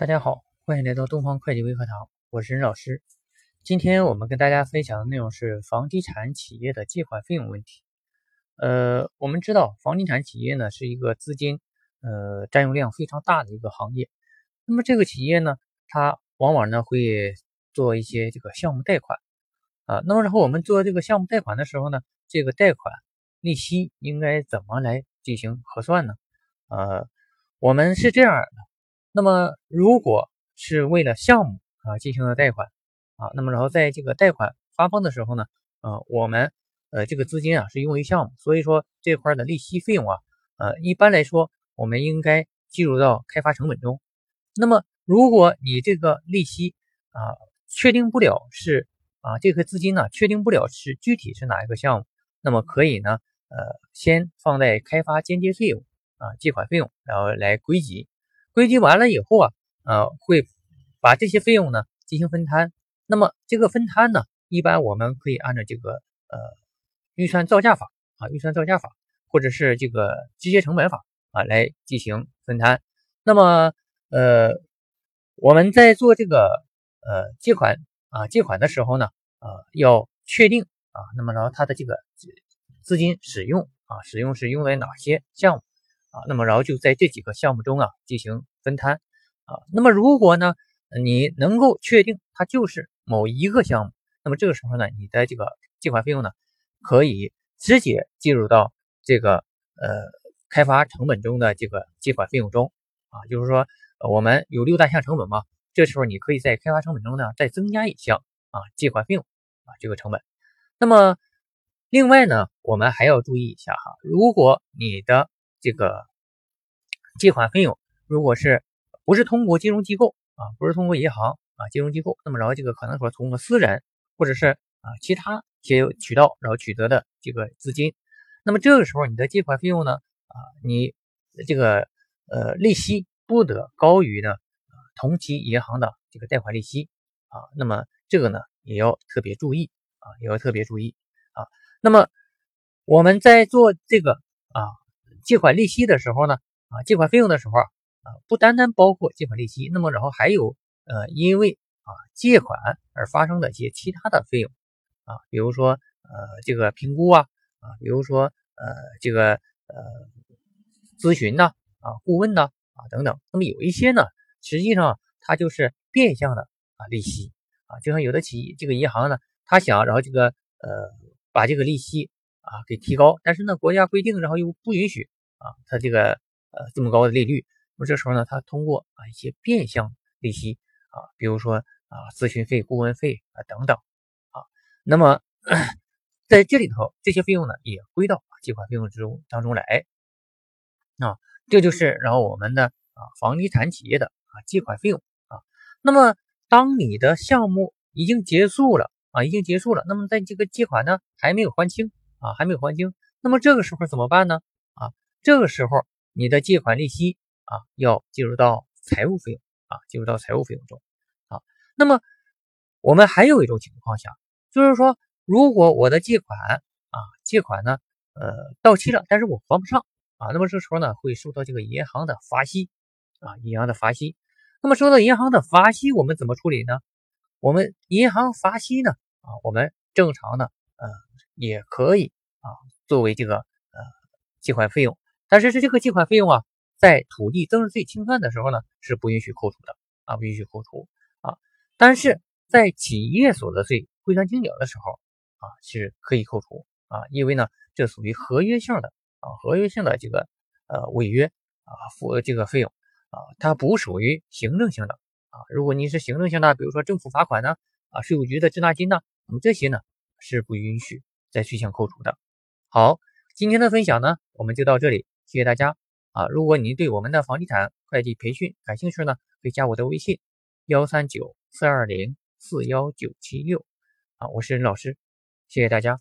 大家好，欢迎来到东方会计微课堂，我是任老师。今天我们跟大家分享的内容是房地产企业的借款费用问题。呃，我们知道房地产企业呢是一个资金呃占用量非常大的一个行业。那么这个企业呢，它往往呢会做一些这个项目贷款啊。那么然后我们做这个项目贷款的时候呢，这个贷款利息应该怎么来进行核算呢？呃，我们是这样的。那么，如果是为了项目啊进行了贷款啊，那么然后在这个贷款发放的时候呢，呃，我们呃这个资金啊是用于项目，所以说这块的利息费用啊，呃，一般来说我们应该计入到开发成本中。那么，如果你这个利息啊确定不了是啊这个资金呢确定不了是具体是哪一个项目，那么可以呢呃先放在开发间接费用啊借款费用，然后来归集。归集完了以后啊，呃，会把这些费用呢进行分摊。那么这个分摊呢，一般我们可以按照这个呃预算造价法啊，预算造价法，或者是这个直接成本法啊来进行分摊。那么呃，我们在做这个呃借款啊借款的时候呢，呃，要确定啊，那么然后它的这个资金使用啊，使用是用在哪些项目？啊，那么然后就在这几个项目中啊进行分摊啊。那么如果呢，你能够确定它就是某一个项目，那么这个时候呢，你的这个借款费用呢，可以直接计入到这个呃开发成本中的这个借款费用中啊。就是说，我们有六大项成本嘛，这时候你可以在开发成本中呢再增加一项啊借款费用啊这个成本。那么另外呢，我们还要注意一下哈，如果你的这个借款费用，如果是不是通过金融机构啊，不是通过银行啊，金融机构，那么然后这个可能说通过私人或者是啊其他些渠道，然后取得的这个资金，那么这个时候你的借款费用呢啊，你这个呃利息不得高于呢同期银行的这个贷款利息啊，那么这个呢也要特别注意啊，也要特别注意啊。那么我们在做这个啊。借款利息的时候呢，啊，借款费用的时候啊，不单单包括借款利息，那么然后还有呃，因为啊借款而发生的一些其他的费用啊，比如说呃这个评估啊，啊，比如说呃这个呃咨询呐，啊顾问呐，啊等等。那么有一些呢，实际上它就是变相的啊利息啊，就像有的企业这个银行呢，他想然后这个呃把这个利息。啊，给提高，但是呢，国家规定，然后又不允许啊，它这个呃这么高的利率，那么这时候呢，它通过啊一些变相利息啊，比如说啊咨询费、顾问费啊等等啊，那么 在这里头这些费用呢也归到借款费用之中当中来啊，这就是然后我们的啊房地产企业的啊借款费用啊，那么当你的项目已经结束了啊，已经结束了，那么在这个借款呢还没有还清。啊，还没有还清，那么这个时候怎么办呢？这个时候你的借款利息啊要计入到财务费用啊，计入到财务费用中啊。那么我们还有一种情况下，就是说，如果我的借款啊，借款呢，呃，到期了，但是我还不上啊，那么这时候呢，会受到这个银行的罚息啊，银行的罚息。那么收到银行的罚息，我们怎么处理呢？我们银行罚息呢，啊，我们正常的。呃，也可以啊，作为这个呃借款费用，但是是这个借款费用啊，在土地增值税清算的时候呢，是不允许扣除的啊，不允许扣除啊，但是在企业所得税汇算清缴的时候啊，是可以扣除啊，因为呢，这属于合约性的啊，合约性的这个呃违约啊，付这个费用啊，它不属于行政性的啊，如果你是行政性的，比如说政府罚款呢啊，税务局的滞纳金呢，那么这些呢。是不允许在税项扣除的。好，今天的分享呢，我们就到这里，谢谢大家啊！如果您对我们的房地产会计培训感兴趣呢，可以加我的微信幺三九四二零四幺九七六啊，我是任老师，谢谢大家。